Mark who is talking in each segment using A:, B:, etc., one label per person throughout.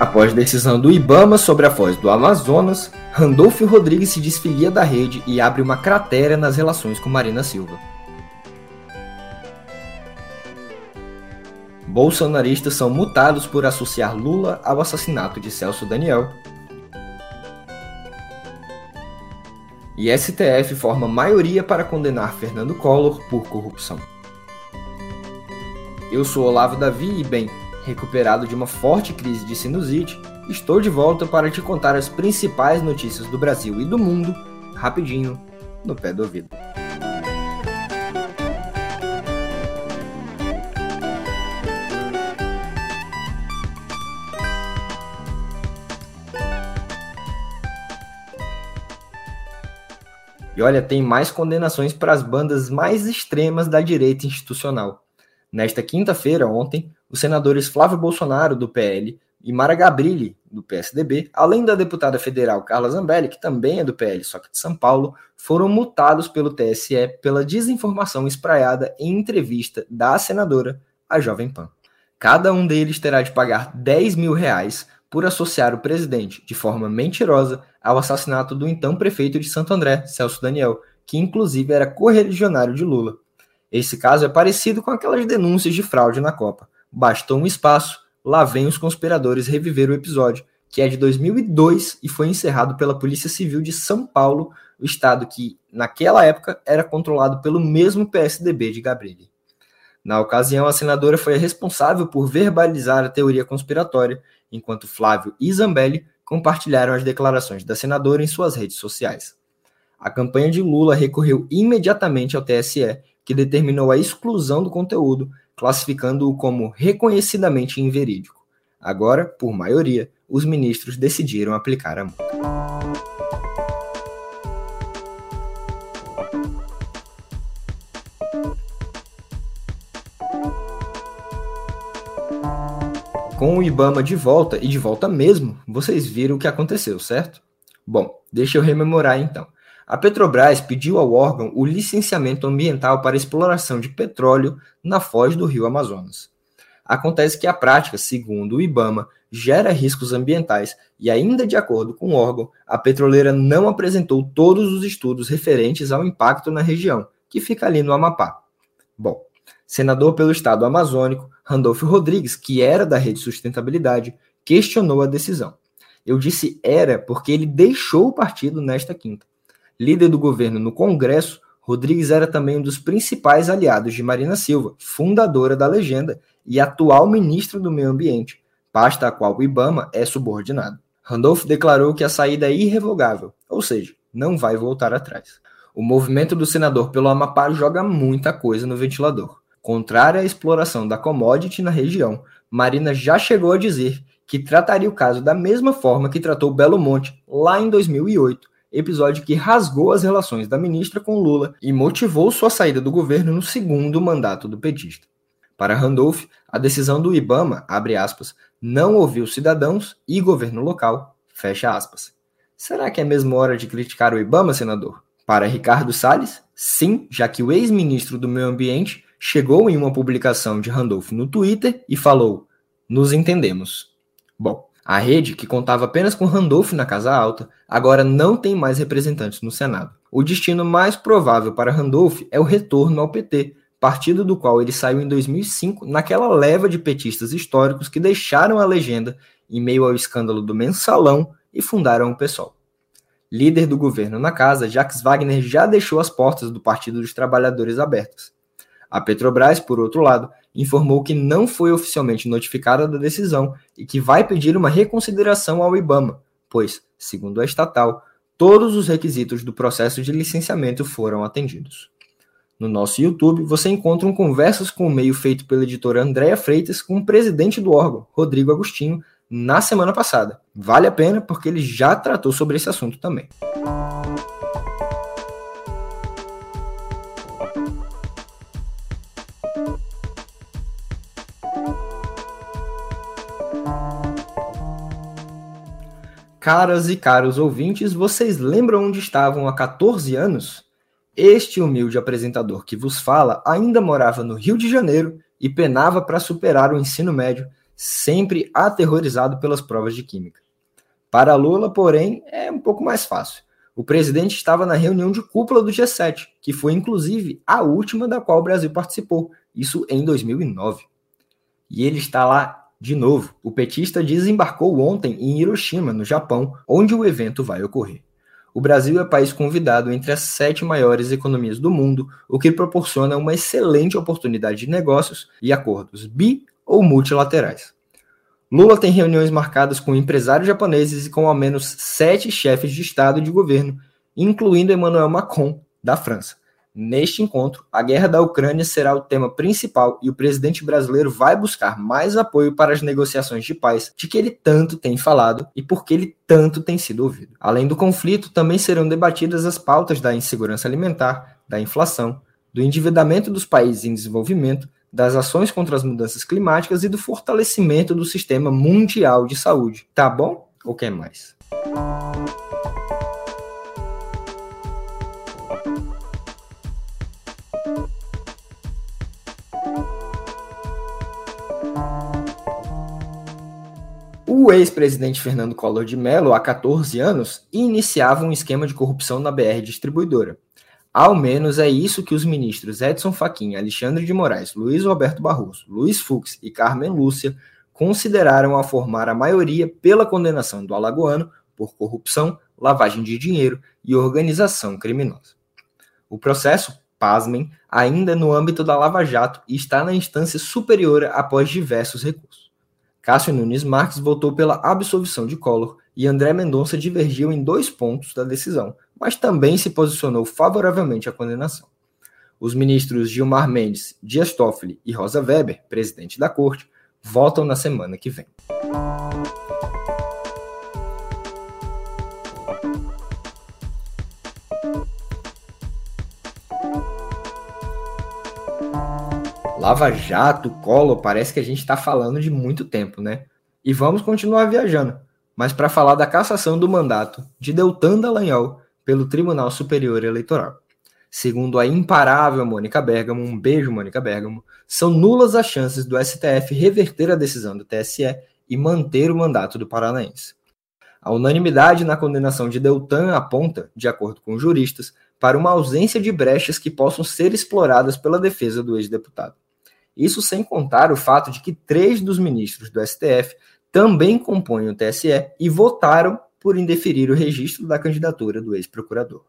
A: Após decisão do Ibama sobre a foz do Amazonas, Randolfo Rodrigues se desfilia da rede e abre uma cratera nas relações com Marina Silva. Bolsonaristas são multados por associar Lula ao assassinato de Celso Daniel. E STF forma maioria para condenar Fernando Collor por corrupção. Eu sou Olavo Davi e, bem, recuperado de uma forte crise de sinusite, estou de volta para te contar as principais notícias do Brasil e do mundo, rapidinho, no pé do ouvido. E olha, tem mais condenações para as bandas mais extremas da direita institucional. Nesta quinta-feira, ontem, os senadores Flávio Bolsonaro, do PL, e Mara Gabrilli, do PSDB, além da deputada federal Carla Zambelli, que também é do PL, só que de São Paulo, foram multados pelo TSE pela desinformação espraiada em entrevista da senadora à Jovem Pan. Cada um deles terá de pagar 10 mil reais por associar o presidente, de forma mentirosa, ao assassinato do então prefeito de Santo André, Celso Daniel, que inclusive era correligionário de Lula. Esse caso é parecido com aquelas denúncias de fraude na Copa. Bastou um espaço, lá vem os conspiradores reviver o episódio, que é de 2002 e foi encerrado pela Polícia Civil de São Paulo, o estado que, naquela época, era controlado pelo mesmo PSDB de Gabrilli. Na ocasião, a senadora foi a responsável por verbalizar a teoria conspiratória, enquanto Flávio e Zambelli compartilharam as declarações da senadora em suas redes sociais. A campanha de Lula recorreu imediatamente ao TSE, que determinou a exclusão do conteúdo, classificando-o como reconhecidamente inverídico. Agora, por maioria, os ministros decidiram aplicar a multa. Com o Ibama de volta, e de volta mesmo, vocês viram o que aconteceu, certo? Bom, deixa eu rememorar então. A Petrobras pediu ao órgão o licenciamento ambiental para exploração de petróleo na foz do rio Amazonas. Acontece que a prática, segundo o IBAMA, gera riscos ambientais e, ainda de acordo com o órgão, a petroleira não apresentou todos os estudos referentes ao impacto na região, que fica ali no Amapá. Bom, senador pelo estado amazônico, Randolfo Rodrigues, que era da Rede Sustentabilidade, questionou a decisão. Eu disse era porque ele deixou o partido nesta quinta. Líder do governo no Congresso, Rodrigues era também um dos principais aliados de Marina Silva, fundadora da legenda e atual ministra do Meio Ambiente, pasta a qual o Ibama é subordinado. Randolph declarou que a saída é irrevogável, ou seja, não vai voltar atrás. O movimento do senador pelo Amapá joga muita coisa no ventilador. Contrária à exploração da commodity na região, Marina já chegou a dizer que trataria o caso da mesma forma que tratou Belo Monte lá em 2008, episódio que rasgou as relações da ministra com Lula e motivou sua saída do governo no segundo mandato do petista. Para Randolph, a decisão do Ibama, abre aspas, não ouviu cidadãos e governo local, fecha aspas. Será que é mesmo hora de criticar o Ibama, senador? Para Ricardo Salles, sim, já que o ex-ministro do Meio Ambiente chegou em uma publicação de Randolph no Twitter e falou: Nos entendemos. Bom, a rede, que contava apenas com Randolph na Casa Alta, agora não tem mais representantes no Senado. O destino mais provável para Randolph é o retorno ao PT, partido do qual ele saiu em 2005, naquela leva de petistas históricos que deixaram a legenda em meio ao escândalo do mensalão e fundaram o PSOL. Líder do governo na casa, Jacques Wagner já deixou as portas do Partido dos Trabalhadores abertas. A Petrobras, por outro lado, informou que não foi oficialmente notificada da decisão e que vai pedir uma reconsideração ao IBAMA, pois, segundo a estatal, todos os requisitos do processo de licenciamento foram atendidos. No nosso YouTube, você encontra um conversas com o meio feito pela editora Andréa Freitas com o presidente do órgão, Rodrigo Agostinho, na semana passada. Vale a pena porque ele já tratou sobre esse assunto também. Caras e caros ouvintes, vocês lembram onde estavam há 14 anos? Este humilde apresentador que vos fala ainda morava no Rio de Janeiro e penava para superar o ensino médio, sempre aterrorizado pelas provas de química. Para Lula, porém, é um pouco mais fácil. O presidente estava na reunião de cúpula do G7, que foi inclusive a última da qual o Brasil participou, isso em 2009. E ele está lá de novo. O petista desembarcou ontem em Hiroshima, no Japão, onde o evento vai ocorrer. O Brasil é país convidado entre as sete maiores economias do mundo, o que proporciona uma excelente oportunidade de negócios e acordos bi ou multilaterais. Lula tem reuniões marcadas com empresários japoneses e com ao menos sete chefes de Estado e de governo, incluindo Emmanuel Macron, da França. Neste encontro, a guerra da Ucrânia será o tema principal e o presidente brasileiro vai buscar mais apoio para as negociações de paz de que ele tanto tem falado e porque ele tanto tem sido ouvido. Além do conflito, também serão debatidas as pautas da insegurança alimentar, da inflação, do endividamento dos países em desenvolvimento, das ações contra as mudanças climáticas e do fortalecimento do sistema mundial de saúde. Tá bom? Ou quer mais? O ex-presidente Fernando Collor de Mello, há 14 anos, iniciava um esquema de corrupção na BR Distribuidora. Ao menos é isso que os ministros Edson Fachin, Alexandre de Moraes, Luiz Roberto Barroso, Luiz Fux e Carmen Lúcia consideraram a formar a maioria pela condenação do alagoano por corrupção, lavagem de dinheiro e organização criminosa. O processo, pasmem, ainda no âmbito da Lava Jato e está na instância superior após diversos recursos. Cássio Nunes Marques votou pela absolvição de Collor e André Mendonça divergiu em dois pontos da decisão, mas também se posicionou favoravelmente à condenação. Os ministros Gilmar Mendes, Dias Toffoli e Rosa Weber, presidente da corte, votam na semana que vem. Lava Jato, Colo, parece que a gente está falando de muito tempo, né? E vamos continuar viajando, mas para falar da cassação do mandato de Deltan Dallagnol pelo Tribunal Superior Eleitoral. Segundo a imparável Mônica Bergamo, um beijo Mônica Bergamo, são nulas as chances do STF reverter a decisão do TSE e manter o mandato do paranaense. A unanimidade na condenação de Deltan aponta, de acordo com juristas, para uma ausência de brechas que possam ser exploradas pela defesa do ex-deputado. Isso sem contar o fato de que três dos ministros do STF também compõem o TSE e votaram por indeferir o registro da candidatura do ex-procurador.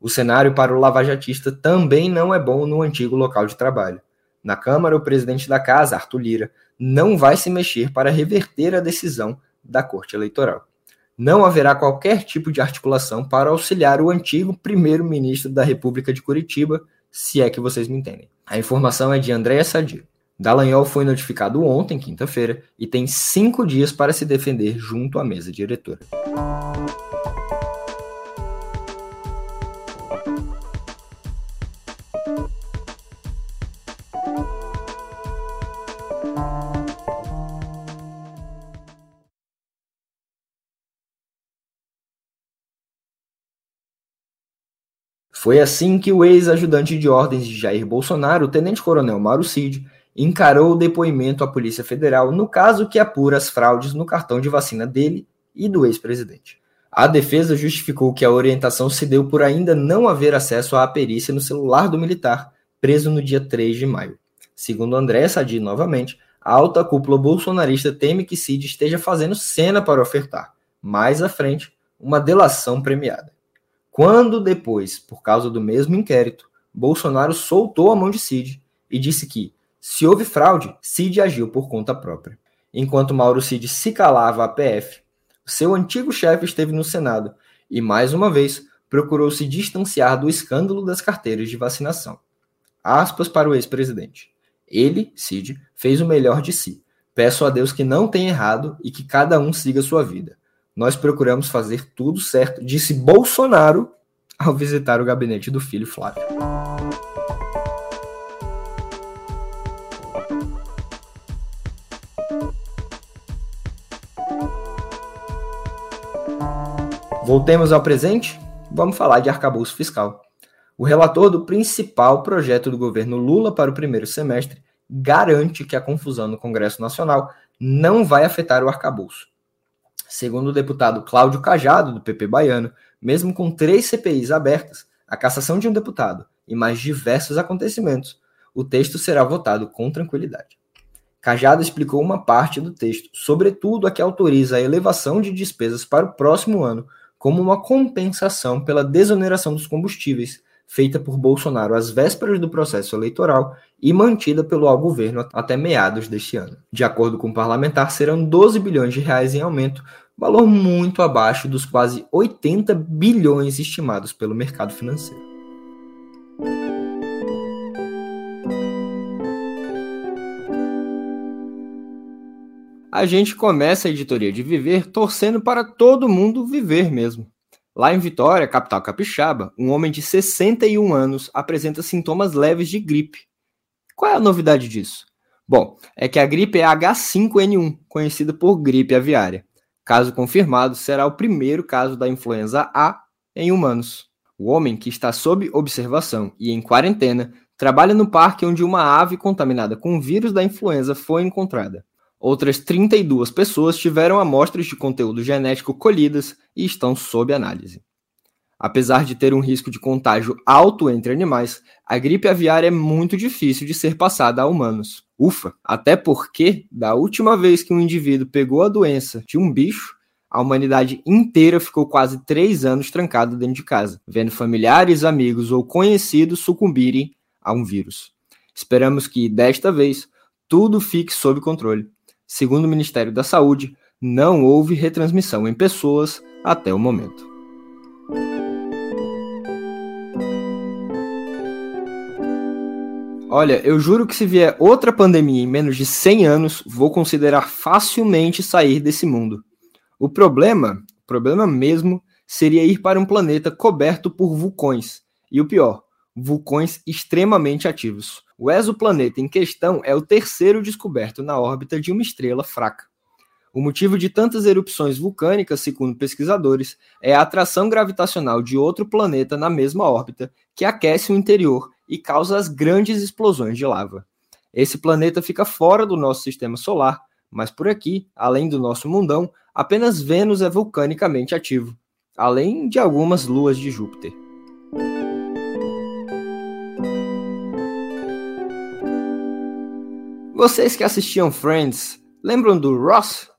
A: O cenário para o lavajatista também não é bom no antigo local de trabalho. Na Câmara, o presidente da casa, Arthur Lira, não vai se mexer para reverter a decisão da Corte Eleitoral. Não haverá qualquer tipo de articulação para auxiliar o antigo primeiro-ministro da República de Curitiba, se é que vocês me entendem. A informação é de Andréa Sadir. Dallagnol foi notificado ontem, quinta-feira, e tem cinco dias para se defender junto à mesa diretora. Foi assim que o ex-ajudante de ordens de Jair Bolsonaro, o tenente-coronel Mauro Cid, encarou o depoimento à Polícia Federal no caso que apura as fraudes no cartão de vacina dele e do ex-presidente. A defesa justificou que a orientação se deu por ainda não haver acesso à perícia no celular do militar, preso no dia 3 de maio. Segundo André Sadi, novamente, a alta cúpula bolsonarista teme que Cid esteja fazendo cena para ofertar, mais à frente, uma delação premiada. Quando depois, por causa do mesmo inquérito, Bolsonaro soltou a mão de Cid e disse que, se houve fraude, Cid agiu por conta própria. Enquanto Mauro Cid se calava a PF, seu antigo chefe esteve no Senado e, mais uma vez, procurou se distanciar do escândalo das carteiras de vacinação. Aspas para o ex-presidente. Ele, Cid, fez o melhor de si. Peço a Deus que não tenha errado e que cada um siga sua vida. Nós procuramos fazer tudo certo, disse Bolsonaro ao visitar o gabinete do filho Flávio. Voltemos ao presente, vamos falar de arcabouço fiscal. O relator do principal projeto do governo Lula para o primeiro semestre garante que a confusão no Congresso Nacional não vai afetar o arcabouço. Segundo o deputado Cláudio Cajado, do PP baiano, mesmo com três CPIs abertas, a cassação de um deputado e mais diversos acontecimentos, o texto será votado com tranquilidade. Cajado explicou uma parte do texto, sobretudo a que autoriza a elevação de despesas para o próximo ano, como uma compensação pela desoneração dos combustíveis, feita por Bolsonaro às vésperas do processo eleitoral e mantida pelo governo até meados deste ano. De acordo com o parlamentar, serão 12 bilhões de reais em aumento, valor muito abaixo dos quase 80 bilhões estimados pelo mercado financeiro. a gente começa a editoria de Viver torcendo para todo mundo viver mesmo. Lá em Vitória, capital capixaba, um homem de 61 anos apresenta sintomas leves de gripe. Qual é a novidade disso? Bom, é que a gripe é H5N1, conhecida por gripe aviária. Caso confirmado, será o primeiro caso da influenza A em humanos. O homem, que está sob observação e em quarentena, trabalha no parque onde uma ave contaminada com o vírus da influenza foi encontrada. Outras 32 pessoas tiveram amostras de conteúdo genético colhidas e estão sob análise. Apesar de ter um risco de contágio alto entre animais, a gripe aviária é muito difícil de ser passada a humanos. Ufa! Até porque, da última vez que um indivíduo pegou a doença de um bicho, a humanidade inteira ficou quase três anos trancada dentro de casa, vendo familiares, amigos ou conhecidos sucumbirem a um vírus. Esperamos que, desta vez, tudo fique sob controle Segundo o Ministério da Saúde, não houve retransmissão em pessoas até o momento. Olha, eu juro que se vier outra pandemia em menos de 100 anos, vou considerar facilmente sair desse mundo. O problema, o problema mesmo, seria ir para um planeta coberto por vulcões. E o pior, vulcões extremamente ativos. O exoplaneta em questão é o terceiro descoberto na órbita de uma estrela fraca. O motivo de tantas erupções vulcânicas, segundo pesquisadores, é a atração gravitacional de outro planeta na mesma órbita, que aquece o interior e causa as grandes explosões de lava. Esse planeta fica fora do nosso sistema solar, mas por aqui, além do nosso mundão, apenas Vênus é vulcanicamente ativo, além de algumas luas de Júpiter. Vocês que assistiam Friends, lembram do Ross?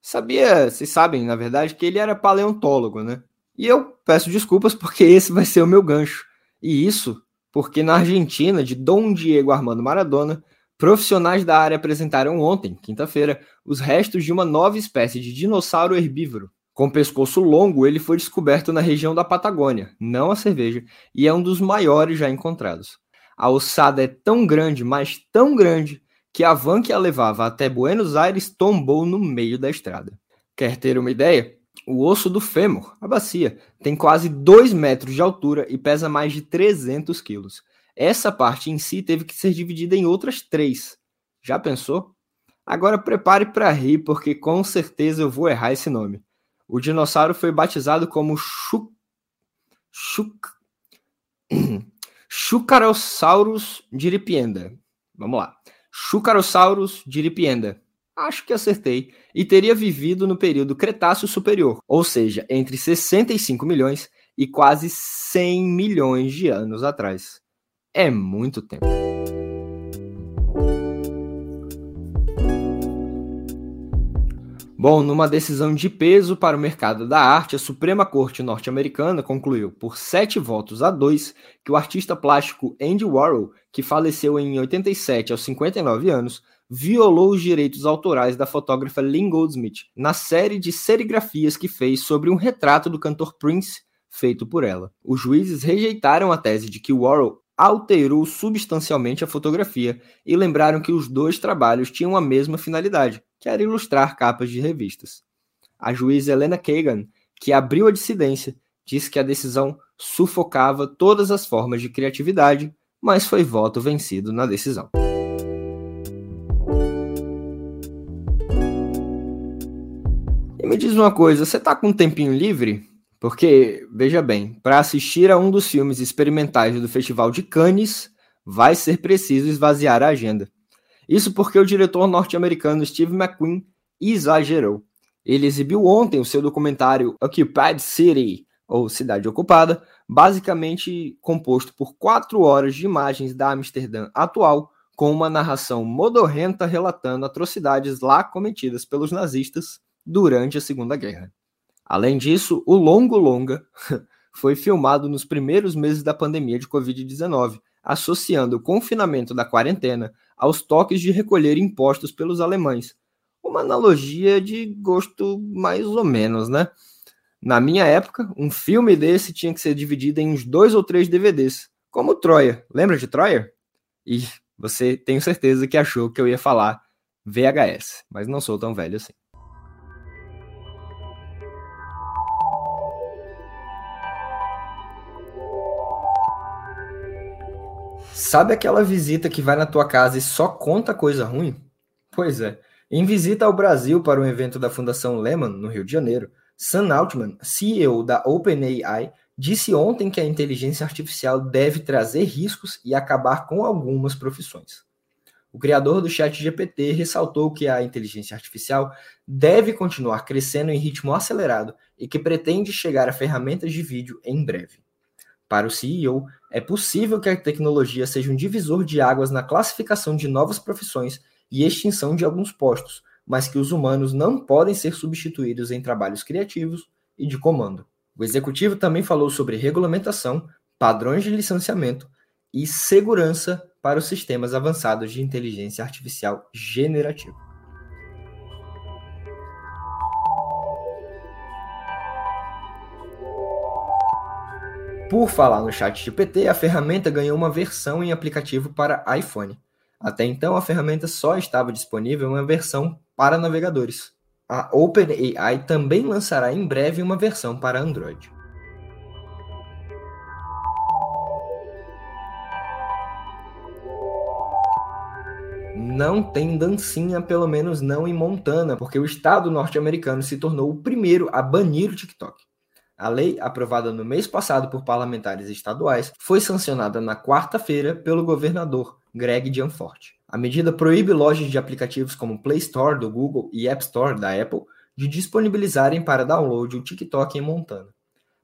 A: Sabia, vocês sabem, na verdade, que ele era paleontólogo, né? E eu peço desculpas porque esse vai ser o meu gancho. E isso porque na Argentina, de Dom Diego Armando Maradona, profissionais da área apresentaram ontem, quinta-feira, os restos de uma nova espécie de dinossauro herbívoro. Com pescoço longo, ele foi descoberto na região da Patagônia, não a cerveja, e é um dos maiores já encontrados. A ossada é tão grande, mas tão grande, que a van que a levava até Buenos Aires tombou no meio da estrada. Quer ter uma ideia? O osso do fêmur, a bacia, tem quase 2 metros de altura e pesa mais de 300 quilos. Essa parte em si teve que ser dividida em outras três. Já pensou? Agora prepare para rir, porque com certeza eu vou errar esse nome. O dinossauro foi batizado como Chuk... Chuk... Chucarosaurus diripienda. Vamos lá. Chucarosaurus diripienda. Acho que acertei. E teria vivido no período Cretáceo Superior, ou seja, entre 65 milhões e quase 100 milhões de anos atrás. É muito tempo. Bom, numa decisão de peso para o mercado da arte, a Suprema Corte norte-americana concluiu, por sete votos a dois, que o artista plástico Andy Warhol, que faleceu em 87 aos 59 anos, violou os direitos autorais da fotógrafa Lynn Goldsmith na série de serigrafias que fez sobre um retrato do cantor Prince feito por ela. Os juízes rejeitaram a tese de que Warhol alterou substancialmente a fotografia e lembraram que os dois trabalhos tinham a mesma finalidade, que era ilustrar capas de revistas. A juíza Helena Kagan, que abriu a dissidência, disse que a decisão sufocava todas as formas de criatividade, mas foi voto vencido na decisão. E me diz uma coisa, você tá com um tempinho livre? Porque, veja bem, para assistir a um dos filmes experimentais do Festival de Cannes, vai ser preciso esvaziar a agenda. Isso porque o diretor norte-americano Steve McQueen exagerou. Ele exibiu ontem o seu documentário Occupied City, ou Cidade Ocupada, basicamente composto por quatro horas de imagens da Amsterdã atual, com uma narração modorrenta relatando atrocidades lá cometidas pelos nazistas durante a Segunda Guerra. Além disso, o longo longa foi filmado nos primeiros meses da pandemia de Covid-19, associando o confinamento da quarentena aos toques de recolher impostos pelos alemães, uma analogia de gosto mais ou menos, né? Na minha época, um filme desse tinha que ser dividido em uns dois ou três DVDs, como Troia. Lembra de Troia? E você tenho certeza que achou que eu ia falar VHS, mas não sou tão velho assim. Sabe aquela visita que vai na tua casa e só conta coisa ruim? Pois é. Em visita ao Brasil para um evento da Fundação Lehman, no Rio de Janeiro, Sam Altman, CEO da OpenAI, disse ontem que a inteligência artificial deve trazer riscos e acabar com algumas profissões. O criador do ChatGPT ressaltou que a inteligência artificial deve continuar crescendo em ritmo acelerado e que pretende chegar a ferramentas de vídeo em breve. Para o CEO, é possível que a tecnologia seja um divisor de águas na classificação de novas profissões e extinção de alguns postos, mas que os humanos não podem ser substituídos em trabalhos criativos e de comando. O executivo também falou sobre regulamentação, padrões de licenciamento e segurança para os sistemas avançados de inteligência artificial generativa. Por falar no chat GPT, a ferramenta ganhou uma versão em aplicativo para iPhone. Até então, a ferramenta só estava disponível em uma versão para navegadores. A OpenAI também lançará em breve uma versão para Android. Não tem dancinha, pelo menos não em Montana, porque o estado norte-americano se tornou o primeiro a banir o TikTok. A lei, aprovada no mês passado por parlamentares estaduais, foi sancionada na quarta-feira pelo governador Greg Gianforte. A medida proíbe lojas de aplicativos como Play Store do Google e App Store da Apple de disponibilizarem para download o TikTok em Montana.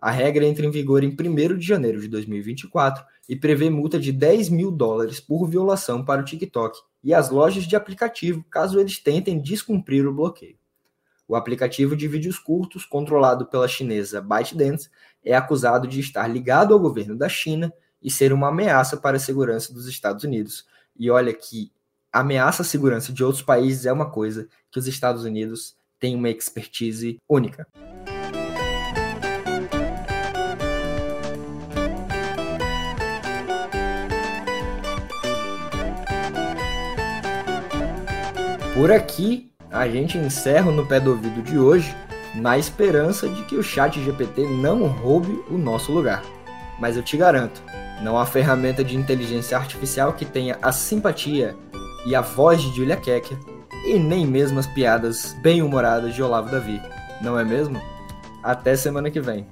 A: A regra entra em vigor em 1 de janeiro de 2024 e prevê multa de 10 mil dólares por violação para o TikTok e as lojas de aplicativo caso eles tentem descumprir o bloqueio. O aplicativo de vídeos curtos, controlado pela chinesa ByteDance, é acusado de estar ligado ao governo da China e ser uma ameaça para a segurança dos Estados Unidos. E olha que ameaça à segurança de outros países é uma coisa que os Estados Unidos têm uma expertise única. Por aqui, a gente encerra no pé do ouvido de hoje, na esperança de que o chat GPT não roube o nosso lugar. Mas eu te garanto, não há ferramenta de inteligência artificial que tenha a simpatia e a voz de Julia Kecker e nem mesmo as piadas bem-humoradas de Olavo Davi, não é mesmo? Até semana que vem.